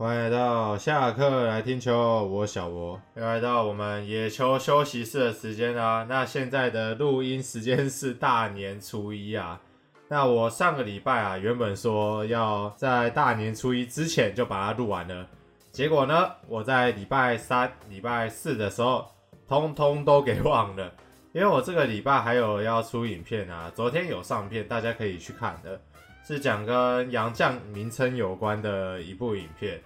欢迎来到下课来听球，我小博又来到我们野球休息室的时间啦。那现在的录音时间是大年初一啊。那我上个礼拜啊，原本说要在大年初一之前就把它录完了，结果呢，我在礼拜三、礼拜四的时候，通通都给忘了。因为我这个礼拜还有要出影片啊，昨天有上片，大家可以去看的，是讲跟杨绛名称有关的一部影片。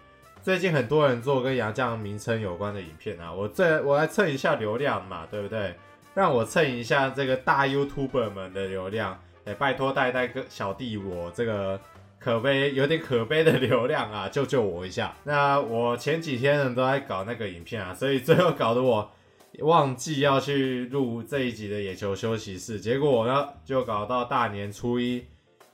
最近很多人做跟杨绛名称有关的影片啊，我这我来蹭一下流量嘛，对不对？让我蹭一下这个大 YouTuber 们的流量，哎，拜托带带个小弟我这个可悲有点可悲的流量啊，救救我一下。那我前几天呢都在搞那个影片啊，所以最后搞得我忘记要去录这一集的野球休息室，结果呢就搞到大年初一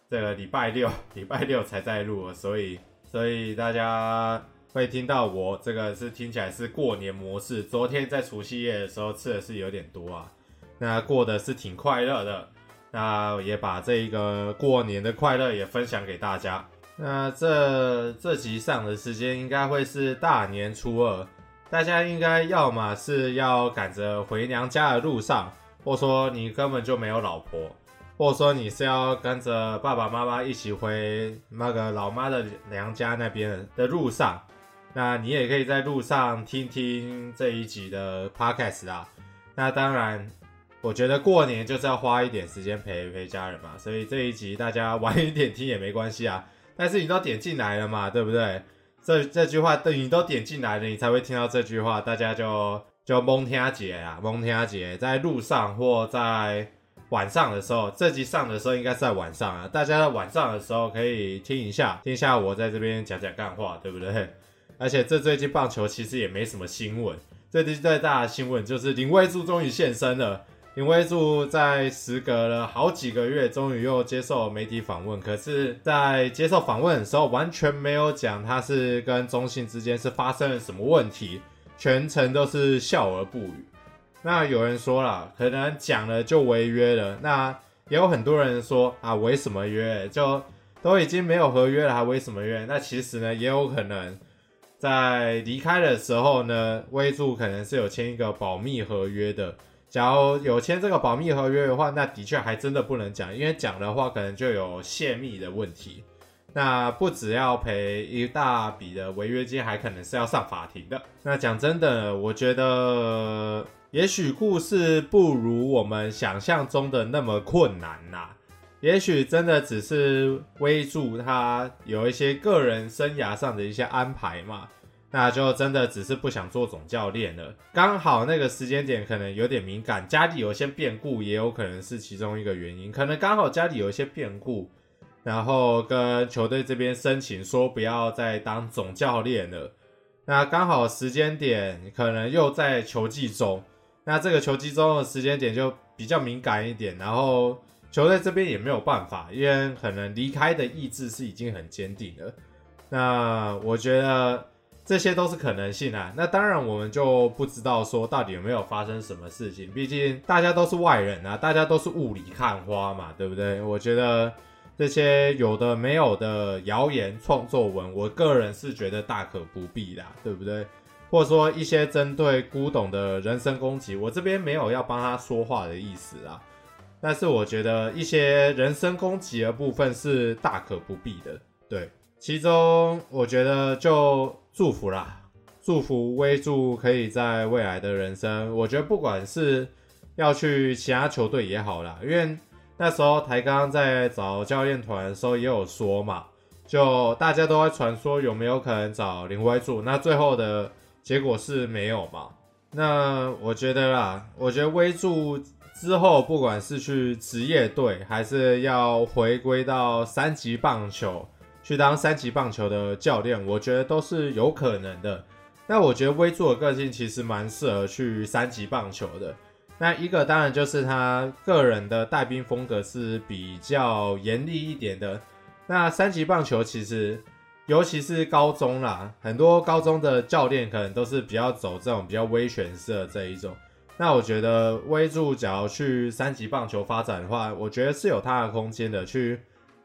这个礼拜六，礼拜六才在录，所以所以大家。会听到我这个是听起来是过年模式。昨天在除夕夜的时候吃的是有点多啊，那过得是挺快乐的。那也把这一个过年的快乐也分享给大家。那这这集上的时间应该会是大年初二，大家应该要么是要赶着回娘家的路上，或说你根本就没有老婆，或者说你是要跟着爸爸妈妈一起回那个老妈的娘家那边的路上。那你也可以在路上听听这一集的 podcast 啦。那当然，我觉得过年就是要花一点时间陪陪家人嘛，所以这一集大家晚一点听也没关系啊。但是你都点进来了嘛，对不对？这这句话，等你都点进来了，你才会听到这句话，大家就就蒙听姐啊，蒙听姐，在路上或在晚上的时候，这集上的时候应该是在晚上啊。大家在晚上的时候可以听一下，听一下我在这边讲讲干话，对不对？而且这最近棒球其实也没什么新闻，最近最大的新闻就是林威助终于现身了。林威助在时隔了好几个月，终于又接受媒体访问。可是，在接受访问的时候，完全没有讲他是跟中信之间是发生了什么问题，全程都是笑而不语。那有人说了，可能讲了就违约了。那也有很多人说啊，违什么约？就都已经没有合约了，还违什么约？那其实呢，也有可能。在离开的时候呢，威助可能是有签一个保密合约的。假如有签这个保密合约的话，那的确还真的不能讲，因为讲的话可能就有泄密的问题。那不只要赔一大笔的违约金，还可能是要上法庭的。那讲真的，我觉得也许故事不如我们想象中的那么困难呐、也许真的只是威助他有一些个人生涯上的一些安排嘛，那就真的只是不想做总教练了。刚好那个时间点可能有点敏感，家里有一些变故，也有可能是其中一个原因。可能刚好家里有一些变故，然后跟球队这边申请说不要再当总教练了。那刚好时间点可能又在球季中，那这个球季中的时间点就比较敏感一点，然后。球队这边也没有办法，因为可能离开的意志是已经很坚定了。那我觉得这些都是可能性啊。那当然我们就不知道说到底有没有发生什么事情，毕竟大家都是外人啊，大家都是雾里看花嘛，对不对？我觉得这些有的没有的谣言创作文，我个人是觉得大可不必啦，对不对？或者说一些针对古董的人身攻击，我这边没有要帮他说话的意思啊。但是我觉得一些人身攻击的部分是大可不必的，对。其中我觉得就祝福啦，祝福威助可以在未来的人生，我觉得不管是要去其他球队也好啦，因为那时候台钢在找教练团的时候也有说嘛，就大家都在传说有没有可能找林威助，那最后的结果是没有嘛。那我觉得啦，我觉得威助。之后，不管是去职业队，还是要回归到三级棒球去当三级棒球的教练，我觉得都是有可能的。那我觉得威助的个性其实蛮适合去三级棒球的。那一个当然就是他个人的带兵风格是比较严厉一点的。那三级棒球其实，尤其是高中啦，很多高中的教练可能都是比较走这种比较威权式的这一种。那我觉得威助假如去三级棒球发展的话，我觉得是有他的空间的，去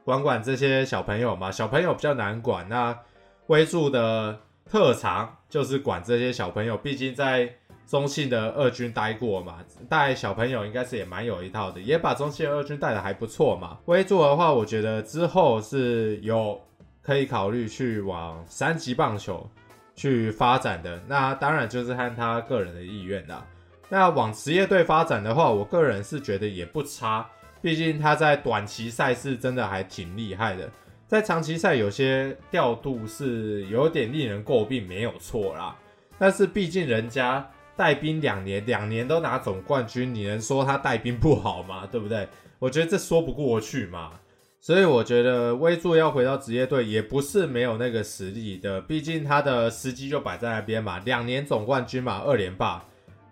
管管这些小朋友嘛。小朋友比较难管，那威助的特长就是管这些小朋友，毕竟在中信的二军待过嘛，带小朋友应该是也蛮有一套的，也把中信的二军带得还不错嘛。威助的话，我觉得之后是有可以考虑去往三级棒球去发展的，那当然就是看他个人的意愿啦。那往职业队发展的话，我个人是觉得也不差，毕竟他在短期赛事真的还挺厉害的，在长期赛有些调度是有点令人诟病，没有错啦。但是毕竟人家带兵两年，两年都拿总冠军，你能说他带兵不好吗？对不对？我觉得这说不过去嘛。所以我觉得威助要回到职业队也不是没有那个实力的，毕竟他的时机就摆在那边嘛，两年总冠军嘛，二连霸。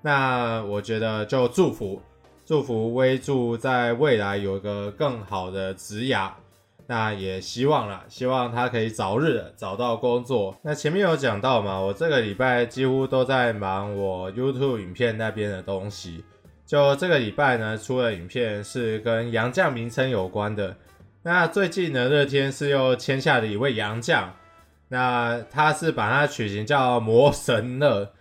那我觉得就祝福祝福威助在未来有一个更好的职涯，那也希望了，希望他可以早日找到工作。那前面有讲到嘛，我这个礼拜几乎都在忙我 YouTube 影片那边的东西。就这个礼拜呢，出了影片是跟洋将名称有关的。那最近呢，乐天是又签下了一位洋将，那他是把他取名叫魔神乐。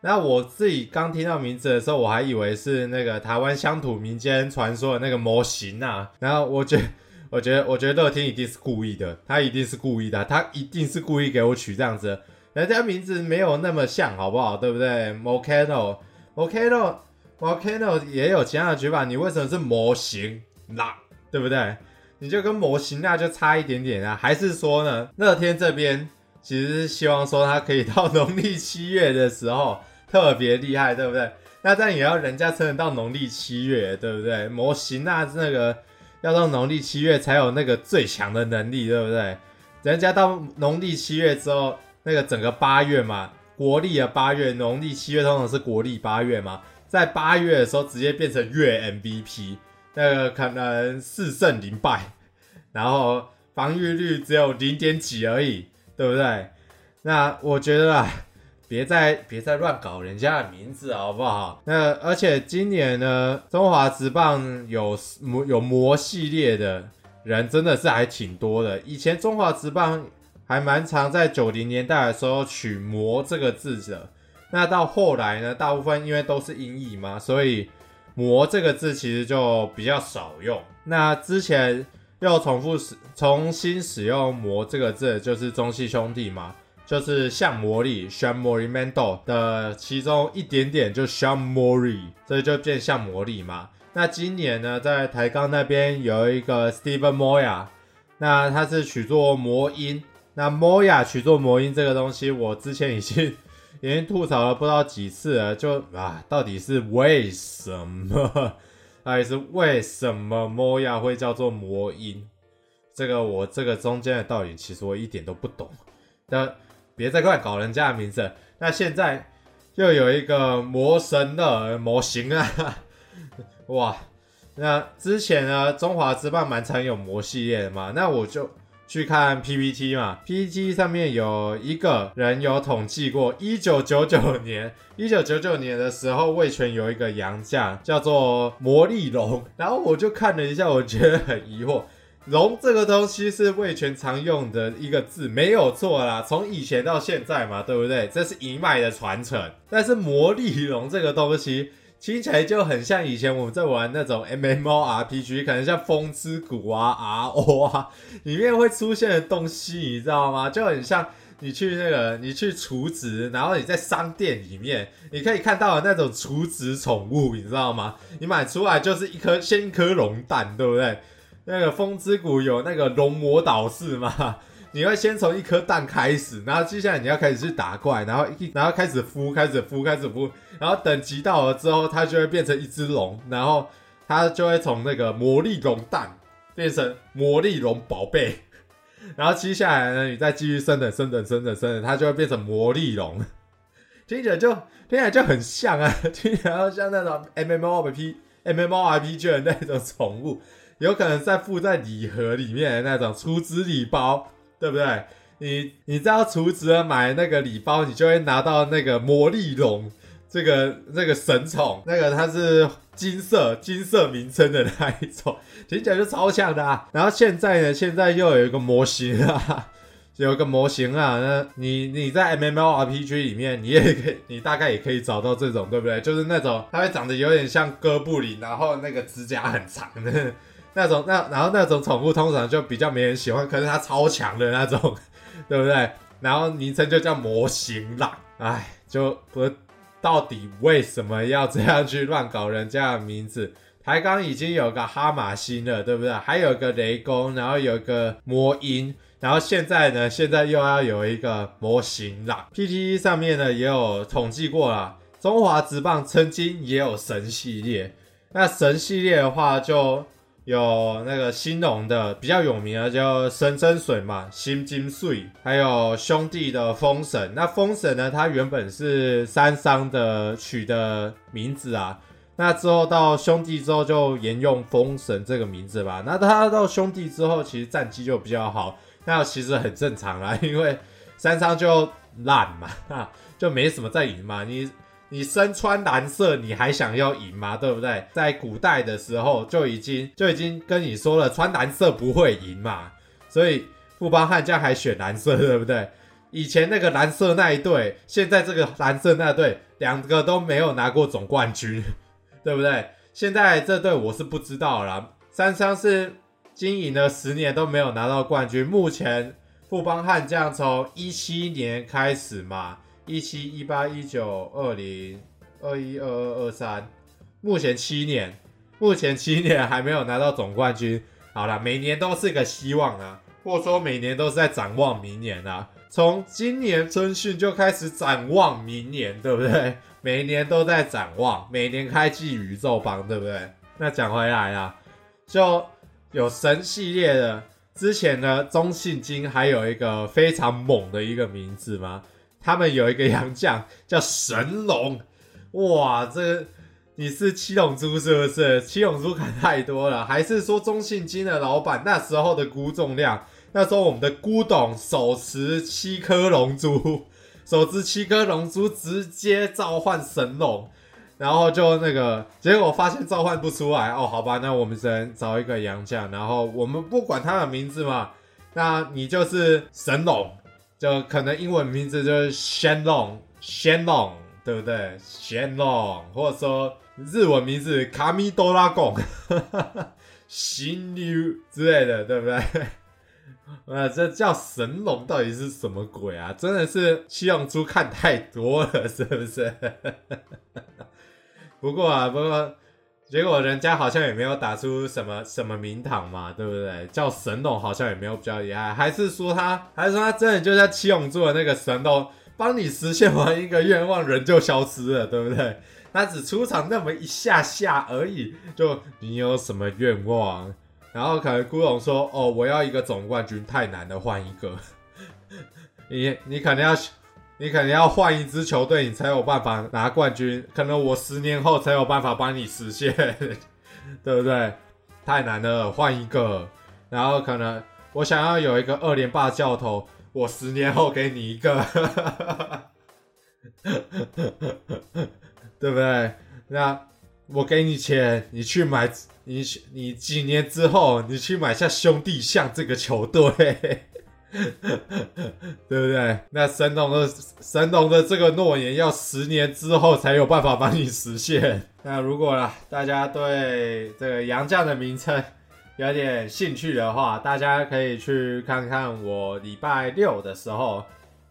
那我自己刚听到名字的时候，我还以为是那个台湾乡土民间传说的那个模型啊。然后我觉，我觉得，我觉得乐天一定是故意的，他一定是故意的，他一定是故意给我取这样子。人家名字没有那么像，好不好？对不对？Volcano，Volcano，Volcano 也有其他的举法，你为什么是模型那？对不对？你就跟模型那就差一点点啊？还是说呢？乐天这边其实是希望说他可以到农历七月的时候。特别厉害，对不对？那但也要人家撑得到农历七月，对不对？模型那那个要到农历七月才有那个最强的能力，对不对？人家到农历七月之后，那个整个八月嘛，国历的八月，农历七月通常是国历八月嘛，在八月的时候直接变成月 MVP，那个可能四胜零败，然后防御率只有零点几而已，对不对？那我觉得啊。别再别再乱搞人家的名字好不好？那而且今年呢，中华职棒有魔有魔系列的人真的是还挺多的。以前中华职棒还蛮常在九零年代的时候取“魔”这个字的。那到后来呢，大部分因为都是音译嘛，所以“魔”这个字其实就比较少用。那之前又重复使重新使用“魔”这个字，就是中西兄弟嘛。就是像魔力 Sean Morimanto 的其中一点点，就 Sean Mori，所以就变像魔力嘛。那今年呢，在台钢那边有一个 Steven Moya，那他是取作魔音。那 Moya 取作魔音这个东西，我之前已经 已经吐槽了不知道几次了，就啊，到底是为什么？到底是为什么魔亚会叫做魔音？这个我这个中间的道理，其实我一点都不懂。那别再乱搞人家的名字。那现在又有一个魔神的模型啊，哇！那之前呢，中华之棒蛮常有魔系列的嘛。那我就去看 PPT 嘛，PPT 上面有一个人有统计过，一九九九年，一九九九年的时候，味全有一个洋将叫做魔力龙。然后我就看了一下，我觉得很疑惑。龙这个东西是味全常用的一个字，没有错啦。从以前到现在嘛，对不对？这是一脉的传承。但是魔力龙这个东西听起来就很像以前我们在玩那种 MMORPG，可能像风之谷啊、RO 啊里面会出现的东西，你知道吗？就很像你去那个你去储值，然后你在商店里面你可以看到的那种储值宠物，你知道吗？你买出来就是一颗先一颗龙蛋，对不对？那个风之谷有那个龙魔导士嘛？你会先从一颗蛋开始，然后接下来你要开始去打怪，然后一然后开始孵，开始孵，开始孵，然后等级到了之后，它就会变成一只龙，然后它就会从那个魔力龙蛋变成魔力龙宝贝，然后接下来呢，你再继续升等、升等、升等、升等，它就会变成魔力龙，听起来就听起来就很像啊，听起来像那种 M M O R P M M O R P G 的那种宠物。有可能在附在礼盒里面的那种出资礼包，对不对？你你知道储值买那个礼包，你就会拿到那个魔力龙这个那个神宠，那个它是金色金色名称的那一种，听起来就超强的啊。然后现在呢，现在又有一个模型啊，有一个模型啊，那你 你在 MMORPG 里面，你也可以，你大概也可以找到这种，对不对？就是那种它会长得有点像哥布林，然后那个指甲很长的那种，那然后那种宠物通常就比较没人喜欢，可是它超强的那种，对不对？然后名称就叫模型狼，哎，就不到底为什么要这样去乱搞人家的名字？台钢已经有个哈马星了，对不对？还有个雷公，然后有个魔音。然后现在呢，现在又要有一个模型啦。PTT 上面呢也有统计过啦，中华职棒曾经也有神系列。那神系列的话，就有那个兴农的比较有名的叫神针水嘛，新金穗，还有兄弟的封神。那封神呢，它原本是三商的取的名字啊。那之后到兄弟之后就沿用封神这个名字吧。那他到兄弟之后，其实战绩就比较好。那其实很正常啦，因为三商就烂嘛，啊，就没什么在赢嘛。你你身穿蓝色，你还想要赢吗？对不对？在古代的时候就已经就已经跟你说了，穿蓝色不会赢嘛。所以富邦悍将还选蓝色，对不对？以前那个蓝色那一队，现在这个蓝色那队，两个都没有拿过总冠军，对不对？现在这队我是不知道啦。三商是。经营了十年都没有拿到冠军。目前富邦悍将从一七年开始嘛，一七、一八、一九、二零、二一、二二、二三，目前七年，目前七年还没有拿到总冠军。好了，每年都是个希望啊，或者说每年都是在展望明年啊。从今年春训就开始展望明年，对不对？每年都在展望，每年开季宇宙榜，对不对？那讲回来啊，就。有神系列的，之前呢，中信金还有一个非常猛的一个名字吗？他们有一个洋将叫神龙，哇，这你是七龙珠是不是？七龙珠看太多了，还是说中信金的老板那时候的估重量？那时候我们的估董手持七颗龙珠，手持七颗龙珠直接召唤神龙。然后就那个，结果发现召唤不出来哦，好吧，那我们只能找一个洋将，然后我们不管他的名字嘛，那你就是神龙，就可能英文名字就是 Shenlong，Shenlong，对不对？Shenlong，或者说日文名字卡米多拉贡，新牛之类的，对不对？呃，这叫神龙到底是什么鬼啊？真的是七龙珠看太多了，是不是？不过啊，不过结果人家好像也没有打出什么什么名堂嘛，对不对？叫神龙好像也没有比较厉害，还是说他，还是说他真的就像七龙珠的那个神龙，帮你实现完一个愿望，人就消失了，对不对？他只出场那么一下下而已，就你有什么愿望？然后可能孤龙说：“哦，我要一个总冠军，太难了，换一个。你”你你可能要。你可能要换一支球队，你才有办法拿冠军。可能我十年后才有办法帮你实现，对不对？太难了，换一个。然后可能我想要有一个二连霸教头，我十年后给你一个，对不对？那我给你钱，你去买，你你几年之后你去买下兄弟象这个球队。对不对？那神龙的神龙的这个诺言，要十年之后才有办法帮你实现。那如果啦，大家对这个杨绛的名称有点兴趣的话，大家可以去看看我礼拜六的时候，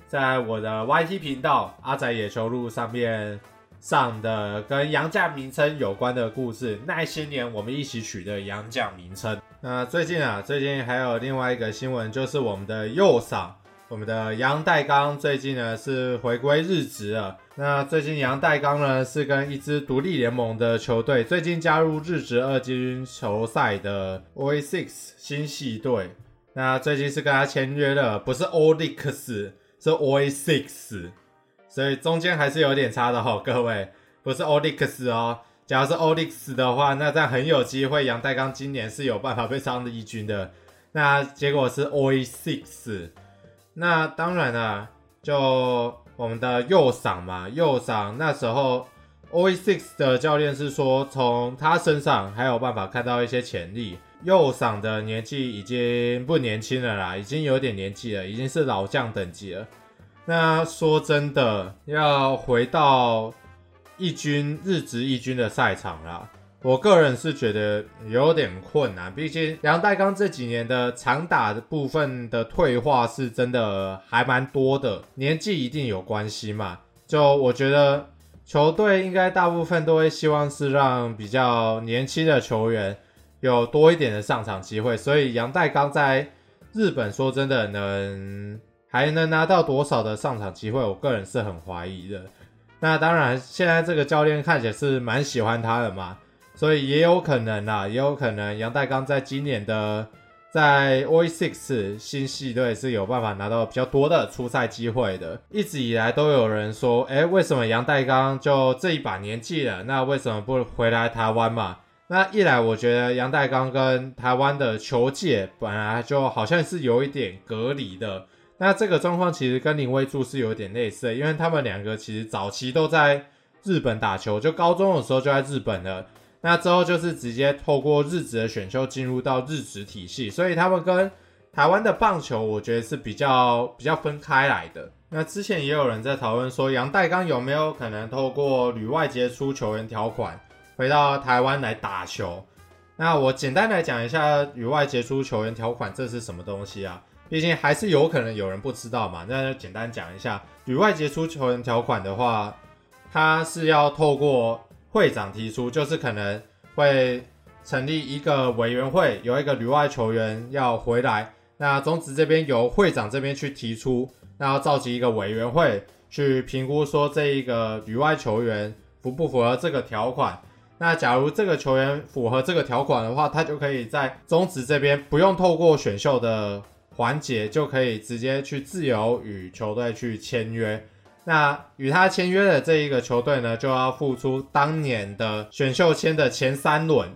在我的 YT 频道阿宅野球路上面上的跟杨绛名称有关的故事。那些年我们一起取的杨绛名称。那最近啊，最近还有另外一个新闻，就是我们的右嗓，我们的杨代刚最近呢是回归日职了。那最近杨代刚呢是跟一支独立联盟的球队，最近加入日职二军球赛的 OA6 新系队。那最近是跟他签约了，不是 Olix，是 OA6，所以中间还是有点差的哈，各位，不是 Olix 哦。假如是 OLYX 的话，那这样很有机会，杨代刚今年是有办法被上一军的。那结果是 OA6，那当然了，就我们的右嗓嘛，右嗓那时候 OA6 的教练是说，从他身上还有办法看到一些潜力，右赏的年纪已经不年轻了啦，已经有点年纪了，已经是老将等级了。那说真的，要回到一军日职一军的赛场啦，我个人是觉得有点困难。毕竟杨代刚这几年的长打的部分的退化是真的还蛮多的，年纪一定有关系嘛。就我觉得。球队应该大部分都会希望是让比较年轻的球员有多一点的上场机会，所以杨代刚在日本说真的能还能拿到多少的上场机会，我个人是很怀疑的。那当然，现在这个教练看起来是蛮喜欢他的嘛，所以也有可能啦，也有可能杨代刚在今年的。在 o i Six 新系队是有办法拿到比较多的出赛机会的。一直以来都有人说，哎，为什么杨代刚就这一把年纪了，那为什么不回来台湾嘛？那一来，我觉得杨代刚跟台湾的球界本来就好像是有一点隔离的。那这个状况其实跟林威助是有点类似，因为他们两个其实早期都在日本打球，就高中的时候就在日本了。那之后就是直接透过日职的选秀进入到日职体系，所以他们跟台湾的棒球，我觉得是比较比较分开来的。那之前也有人在讨论说，阳岱钢有没有可能透过旅外杰出球员条款回到台湾来打球？那我简单来讲一下旅外杰出球员条款这是什么东西啊？毕竟还是有可能有人不知道嘛。那就简单讲一下，旅外杰出球员条款的话，它是要透过。会长提出，就是可能会成立一个委员会，有一个旅外球员要回来，那中职这边由会长这边去提出，那要召集一个委员会去评估，说这一个旅外球员符不符合这个条款。那假如这个球员符合这个条款的话，他就可以在中职这边不用透过选秀的环节，就可以直接去自由与球队去签约。那与他签约的这一个球队呢，就要付出当年的选秀签的前三轮，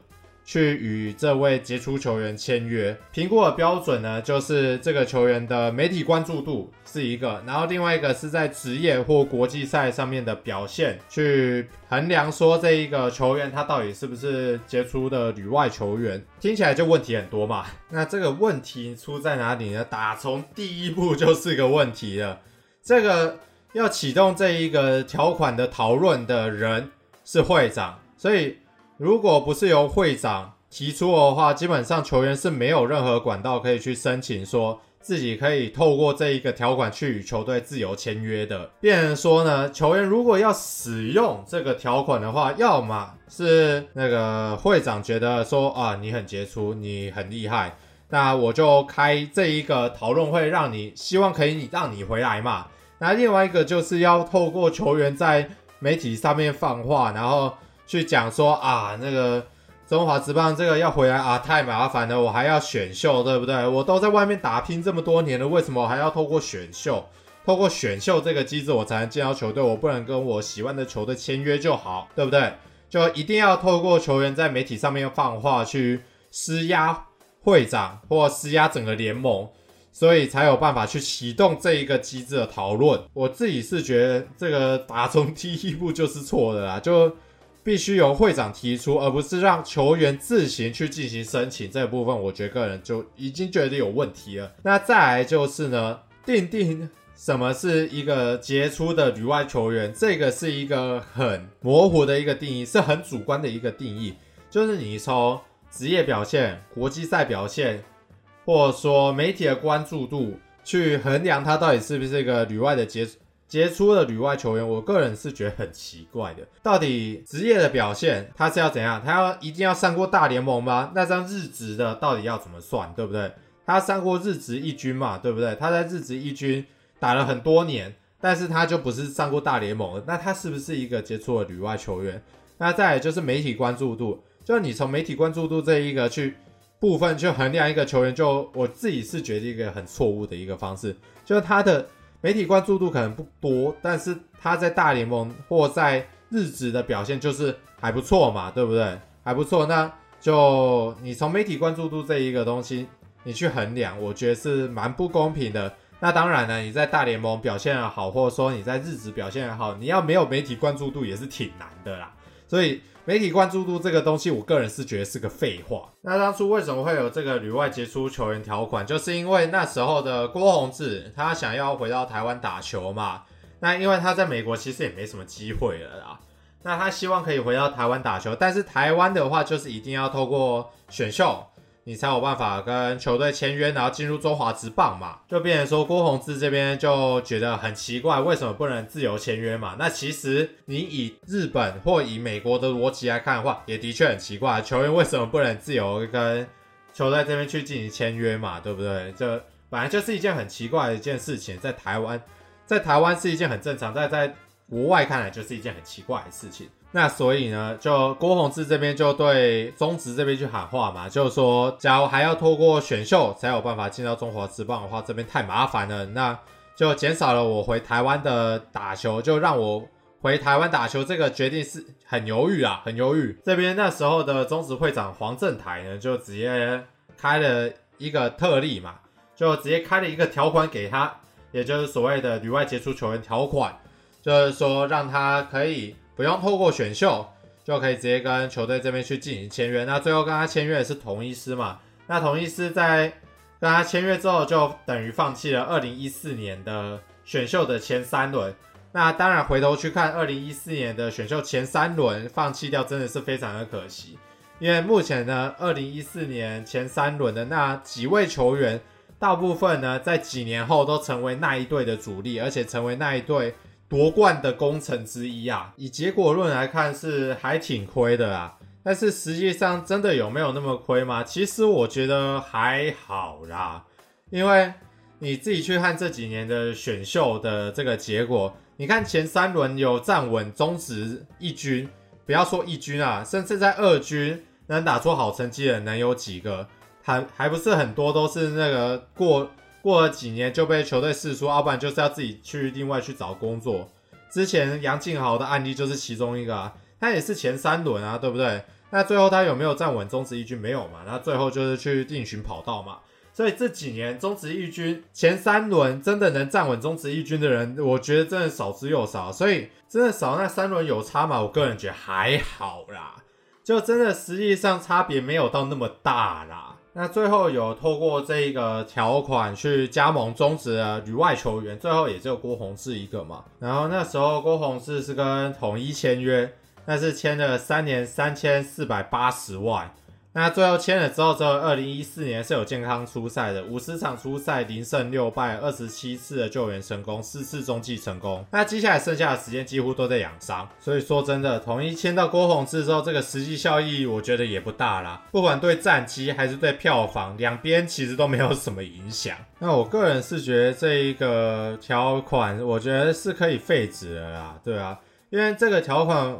去与这位杰出球员签约。评估的标准呢，就是这个球员的媒体关注度是一个，然后另外一个是在职业或国际赛上面的表现，去衡量说这一个球员他到底是不是杰出的旅外球员。听起来就问题很多嘛。那这个问题出在哪里呢？打从第一步就是个问题了。这个。要启动这一个条款的讨论的人是会长，所以如果不是由会长提出的话，基本上球员是没有任何管道可以去申请说自己可以透过这一个条款去与球队自由签约的。变人说呢，球员如果要使用这个条款的话，要么是那个会长觉得说啊，你很杰出，你很厉害，那我就开这一个讨论会，让你希望可以你让你回来嘛。那另外一个就是要透过球员在媒体上面放话，然后去讲说啊，那个中华职棒这个要回来啊，太麻烦了，我还要选秀，对不对？我都在外面打拼这么多年了，为什么还要透过选秀？透过选秀这个机制，我才能进到球队，我不能跟我喜欢的球队签约就好，对不对？就一定要透过球员在媒体上面放话去施压会长，或施压整个联盟。所以才有办法去启动这一个机制的讨论。我自己是觉得这个打从第一步就是错的啦，就必须由会长提出，而不是让球员自行去进行申请。这个部分我觉得个人就已经觉得有问题了。那再来就是呢，定定什么是一个杰出的旅外球员，这个是一个很模糊的一个定义，是很主观的一个定义，就是你从职业表现、国际赛表现。或者说媒体的关注度去衡量他到底是不是一个旅外的杰出杰出的旅外球员，我个人是觉得很奇怪的。到底职业的表现他是要怎样？他要一定要上过大联盟吗？那张日职的到底要怎么算？对不对？他上过日职一军嘛？对不对？他在日职一军打了很多年，但是他就不是上过大联盟，那他是不是一个杰出的旅外球员？那再来就是媒体关注度，就你从媒体关注度这一个去。部分去衡量一个球员，就我自己是觉得一个很错误的一个方式，就是他的媒体关注度可能不多，但是他在大联盟或在日职的表现就是还不错嘛，对不对？还不错，那就你从媒体关注度这一个东西，你去衡量，我觉得是蛮不公平的。那当然呢，你在大联盟表现好，或者说你在日职表现好，你要没有媒体关注度也是挺难的啦。所以媒体关注度这个东西，我个人是觉得是个废话。那当初为什么会有这个旅外杰出球员条款？就是因为那时候的郭泓志他想要回到台湾打球嘛。那因为他在美国其实也没什么机会了啦。那他希望可以回到台湾打球，但是台湾的话就是一定要透过选秀。你才有办法跟球队签约，然后进入中华职棒嘛？就变成说郭泓志这边就觉得很奇怪，为什么不能自由签约嘛？那其实你以日本或以美国的逻辑来看的话，也的确很奇怪，球员为什么不能自由跟球队这边去进行签约嘛？对不对？这本来就是一件很奇怪的一件事情，在台湾，在台湾是一件很正常，但在国外看来就是一件很奇怪的事情。那所以呢，就郭泓志这边就对中职这边去喊话嘛，就是说，假如还要透过选秀才有办法进到中华职棒的话，这边太麻烦了，那就减少了我回台湾的打球，就让我回台湾打球这个决定是很犹豫啊，很犹豫。这边那时候的中职会长黄振台呢，就直接开了一个特例嘛，就直接开了一个条款给他，也就是所谓的旅外杰出球员条款，就是说让他可以。不用透过选秀就可以直接跟球队这边去进行签约。那最后跟他签约的是同一师嘛？那同一师在跟他签约之后，就等于放弃了二零一四年的选秀的前三轮。那当然回头去看二零一四年的选秀前三轮放弃掉，真的是非常的可惜。因为目前呢，二零一四年前三轮的那几位球员，大部分呢在几年后都成为那一队的主力，而且成为那一队。夺冠的功臣之一啊，以结果论来看是还挺亏的啊，但是实际上真的有没有那么亏吗？其实我觉得还好啦，因为你自己去看这几年的选秀的这个结果，你看前三轮有站稳中职一军，不要说一军啊，甚至在二军能打出好成绩的能有几个？还还不是很多，都是那个过。过了几年就被球队释出，要不然就是要自己去另外去找工作。之前杨敬豪的案例就是其中一个啊，他也是前三轮啊，对不对？那最后他有没有站稳中职一军？没有嘛，那最后就是去另寻跑道嘛。所以这几年中职一军前三轮真的能站稳中职一军的人，我觉得真的少之又少。所以真的少那三轮有差吗？我个人觉得还好啦，就真的实际上差别没有到那么大啦。那最后有透过这一个条款去加盟中职的旅外球员，最后也只有郭泓志一个嘛。然后那时候郭泓志是跟统一签约，那是签了三年三千四百八十万。那最后签了之后，之后二零一四年是有健康出赛的，五十场出赛，零胜六败，二十七次的救援成功，四次中继成功。那接下来剩下的时间几乎都在养伤，所以说真的，统一签到郭泓志之后，这个实际效益我觉得也不大啦。不管对战绩还是对票房，两边其实都没有什么影响。那我个人是觉得这一个条款，我觉得是可以废止的啦，对啊，因为这个条款。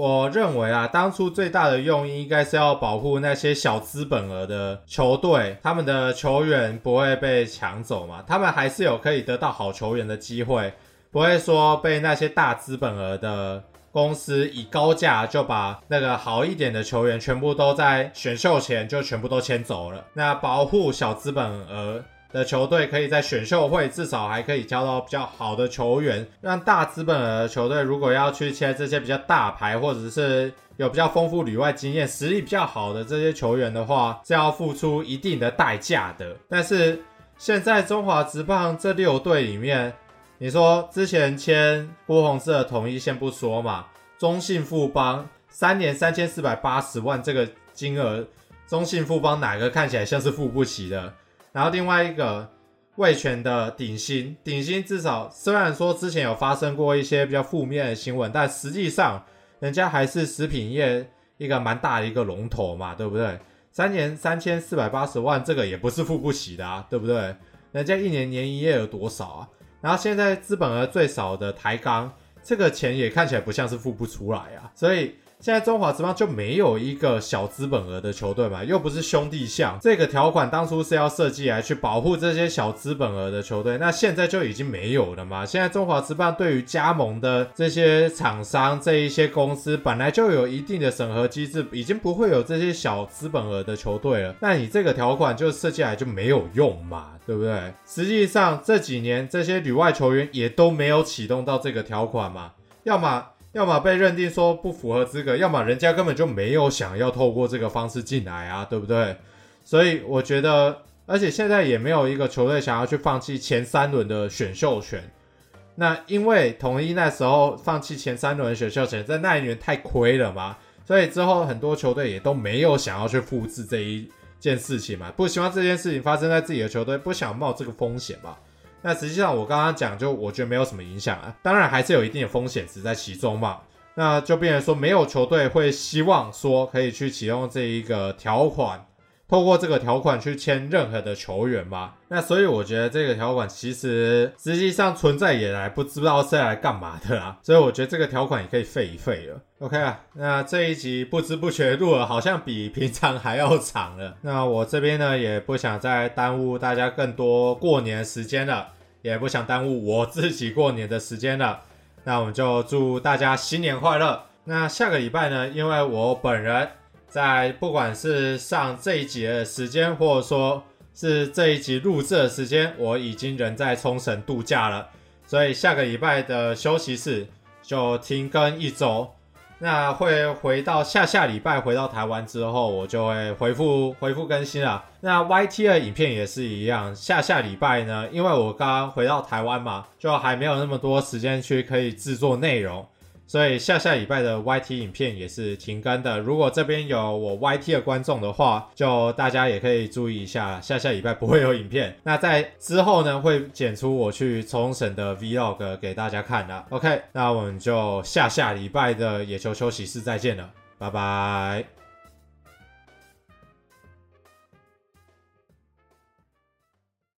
我认为啊，当初最大的用意应该是要保护那些小资本额的球队，他们的球员不会被抢走嘛，他们还是有可以得到好球员的机会，不会说被那些大资本额的公司以高价就把那个好一点的球员全部都在选秀前就全部都签走了。那保护小资本额。的球队可以在选秀会至少还可以交到比较好的球员，让大资本的球队如果要去签这些比较大牌或者是有比较丰富旅外经验、实力比较好的这些球员的话，是要付出一定的代价的。但是现在中华职棒这六队里面，你说之前签郭泓志的统一先不说嘛，中信富邦三年三千四百八十万这个金额，中信富邦哪个看起来像是付不起的？然后另外一个味全的鼎新，鼎新至少虽然说之前有发生过一些比较负面的新闻，但实际上人家还是食品业一个蛮大的一个龙头嘛，对不对？三年三千四百八十万，这个也不是付不起的啊，对不对？人家一年年营业额多少啊？然后现在资本额最少的台钢，这个钱也看起来不像是付不出来啊，所以。现在中华职棒就没有一个小资本额的球队嘛，又不是兄弟象。这个条款当初是要设计来去保护这些小资本额的球队，那现在就已经没有了嘛。现在中华职棒对于加盟的这些厂商、这一些公司，本来就有一定的审核机制，已经不会有这些小资本额的球队了。那你这个条款就设计来就没有用嘛，对不对？实际上这几年这些旅外球员也都没有启动到这个条款嘛，要么。要么被认定说不符合资格，要么人家根本就没有想要透过这个方式进来啊，对不对？所以我觉得，而且现在也没有一个球队想要去放弃前三轮的选秀权。那因为统一那时候放弃前三轮选秀权，在那一年太亏了嘛，所以之后很多球队也都没有想要去复制这一件事情嘛，不希望这件事情发生在自己的球队，不想冒这个风险嘛。那实际上我刚刚讲，就我觉得没有什么影响啊，当然还是有一定的风险值在其中嘛。那就变成说，没有球队会希望说可以去启用这一个条款。透过这个条款去签任何的球员吗？那所以我觉得这个条款其实实际上存在也来不知道是来干嘛的啊，所以我觉得这个条款也可以废一废了。OK 啊，那这一集不知不觉录了，好像比平常还要长了。那我这边呢也不想再耽误大家更多过年时间了，也不想耽误我自己过年的时间了。那我们就祝大家新年快乐。那下个礼拜呢，因为我本人。在不管是上这一集的时间，或者说是这一集录制的时间，我已经人在冲绳度假了，所以下个礼拜的休息室就停更一周。那会回到下下礼拜回到台湾之后，我就会回复回复更新了。那 YT 的影片也是一样，下下礼拜呢，因为我刚回到台湾嘛，就还没有那么多时间去可以制作内容。所以下下礼拜的 YT 影片也是停更的。如果这边有我 YT 的观众的话，就大家也可以注意一下，下下礼拜不会有影片。那在之后呢，会剪出我去冲绳的 Vlog 给大家看的。OK，那我们就下下礼拜的野球休息室再见了，拜拜。